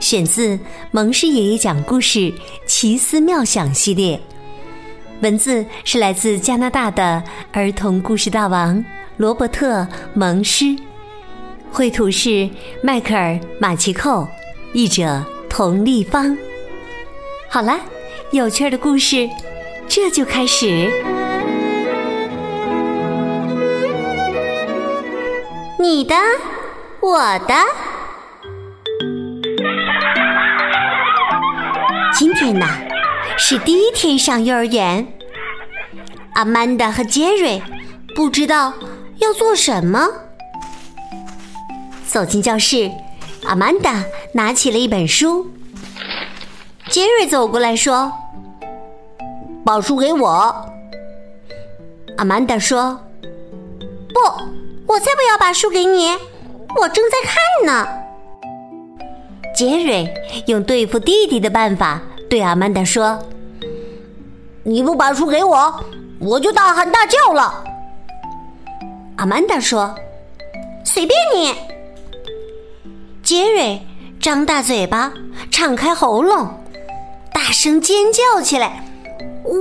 选自蒙氏爷爷讲故事奇思妙想系列。文字是来自加拿大的儿童故事大王罗伯特·蒙施，绘图是迈克尔·马奇寇，译者童立方。好了，有趣的故事这就开始。你的，我的。天呢？是第一天上幼儿园，阿曼达和杰瑞不知道要做什么。走进教室，阿曼达拿起了一本书，杰瑞走过来说：“把书给我。”阿曼达说：“不，我才不要把书给你，我正在看呢。”杰瑞用对付弟弟的办法。对阿曼达说：“你不把书给我，我就大喊大叫了。”阿曼达说：“随便你。”杰瑞张大嘴巴，敞开喉咙，大声尖叫起来：“哇！”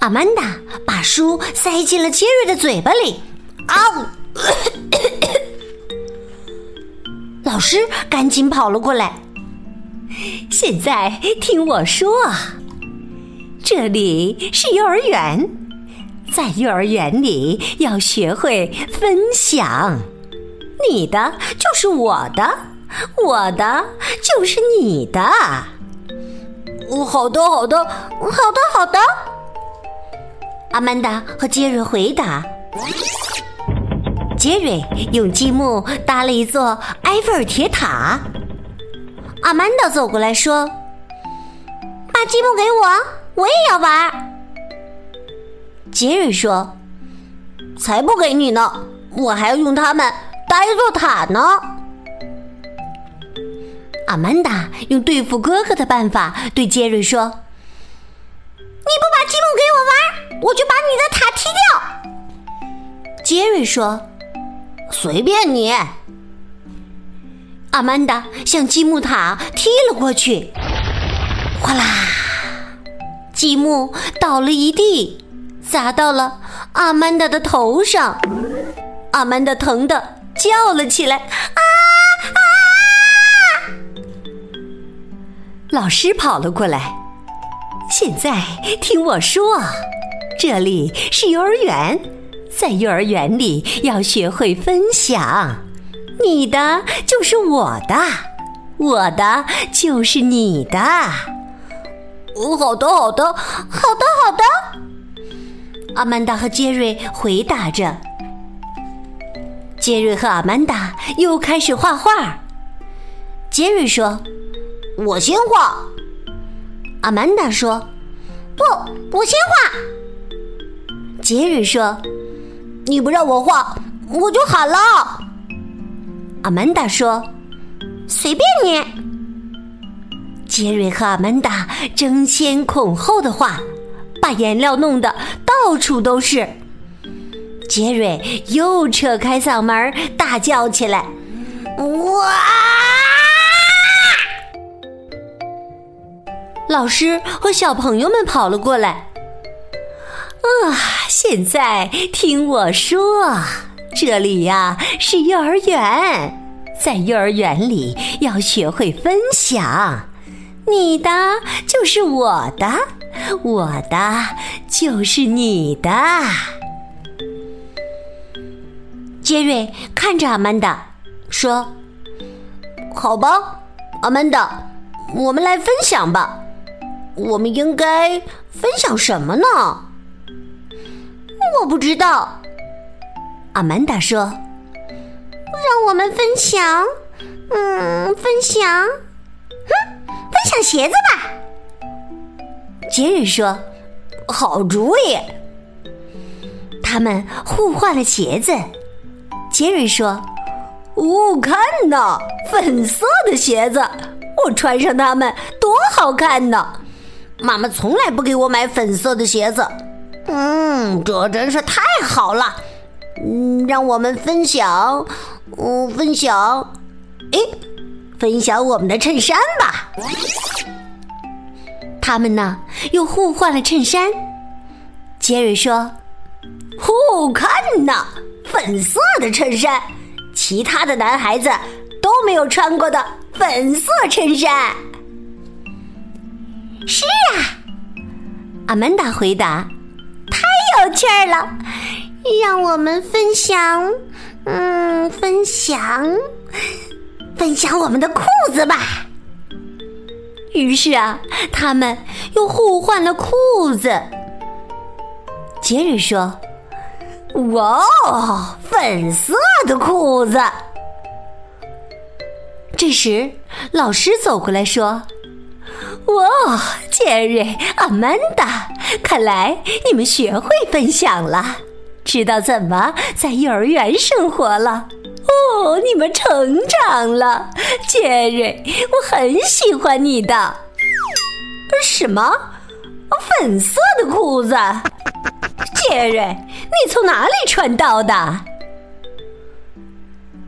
阿曼达把书塞进了杰瑞的嘴巴里，啊！老师赶紧跑了过来。现在听我说，这里是幼儿园，在幼儿园里要学会分享。你的就是我的，我的就是你的。好的，好的，好的，好的。阿曼达和杰瑞回答。杰瑞用积木搭了一座埃菲尔铁塔。阿曼达走过来说：“把积木给我，我也要玩。”杰瑞说：“才不给你呢，我还要用它们搭一座塔呢。”阿曼达用对付哥哥的办法对杰瑞说：“你不把积木给我玩，我就把你的塔踢掉。”杰瑞说。随便你，阿曼达向积木塔踢了过去，哗啦，积木倒了一地，砸到了阿曼达的头上，阿曼达疼的叫了起来：“啊啊！”老师跑了过来，现在听我说，这里是幼儿园。在幼儿园里要学会分享，你的就是我的，我的就是你的。哦，好的，好的，好的，好的。阿曼达和杰瑞回答着。杰瑞和阿曼达又开始画画。杰瑞说：“我先画。”阿曼达说：“不，我先画。”杰瑞说。你不让我画，我就喊了。阿曼达说：“随便你。”杰瑞和阿曼达争先恐后的画，把颜料弄得到处都是。杰瑞又扯开嗓门大叫起来：“哇！”老师和小朋友们跑了过来。啊！现在听我说，这里呀是幼儿园，在幼儿园里要学会分享，你的就是我的，我的就是你的。杰瑞看着阿曼达说：“好吧，阿曼达，我们来分享吧。我们应该分享什么呢？”我不知道，阿曼达说：“让我们分享嗯，分享，哼，分享鞋子吧。杰瑞说：“好主意。”他们互换了鞋子。杰瑞说：“哦，看呐，粉色的鞋子，我穿上它们多好看呢！妈妈从来不给我买粉色的鞋子。嗯，这真是太好了。嗯，让我们分享，嗯，分享，哎，分享我们的衬衫吧。”他们呢，又互换了衬衫。杰瑞说：“哦，看呐，粉色的衬衫，其他的男孩子都没有穿过的粉色衬衫。”是啊，阿曼达回答：“有趣了，让我们分享，嗯，分享，分享我们的裤子吧。”于是啊，他们又互换了裤子。杰瑞说：“哇哦，粉色的裤子！”这时，老师走过来说：“哇，杰瑞、阿曼达，看来你们学会分享了，知道怎么在幼儿园生活了。”哦，你们成长了，杰瑞，我很喜欢你的。什么？粉色的裤子？杰瑞，你从哪里穿到的？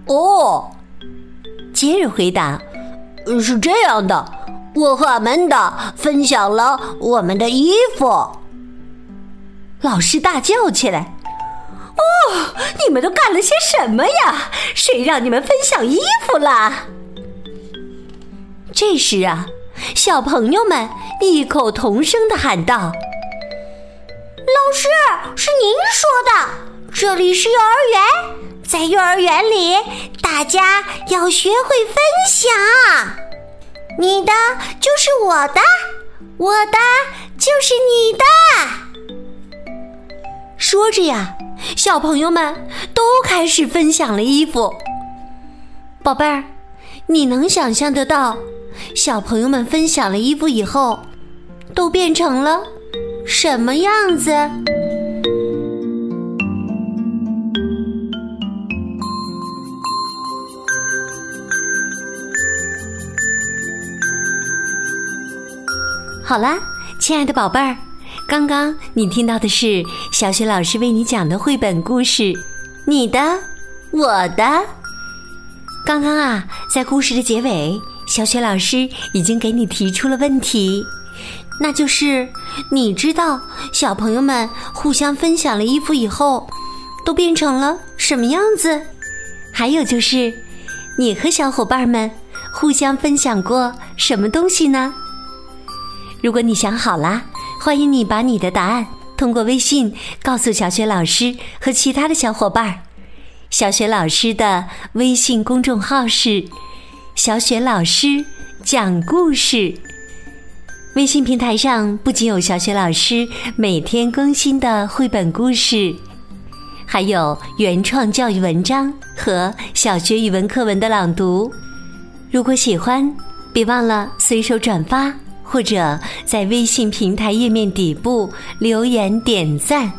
哦，杰瑞回答：“是这样的，我和阿曼达分享了我们的衣服。”老师大叫起来。哦，你们都干了些什么呀？谁让你们分享衣服了？这时啊，小朋友们异口同声的喊道：“老师，是您说的，这里是幼儿园，在幼儿园里，大家要学会分享。你的就是我的，我的就是你的。”说着呀。小朋友们都开始分享了衣服。宝贝儿，你能想象得到，小朋友们分享了衣服以后，都变成了什么样子？好啦，亲爱的宝贝儿。刚刚你听到的是小雪老师为你讲的绘本故事，你的，我的。刚刚啊，在故事的结尾，小雪老师已经给你提出了问题，那就是你知道小朋友们互相分享了衣服以后，都变成了什么样子？还有就是，你和小伙伴们互相分享过什么东西呢？如果你想好了。欢迎你把你的答案通过微信告诉小雪老师和其他的小伙伴。小雪老师的微信公众号是“小雪老师讲故事”。微信平台上不仅有小雪老师每天更新的绘本故事，还有原创教育文章和小学语文课文的朗读。如果喜欢，别忘了随手转发。或者在微信平台页面底部留言点赞，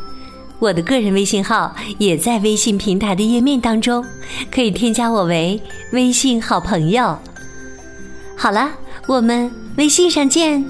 我的个人微信号也在微信平台的页面当中，可以添加我为微信好朋友。好了，我们微信上见。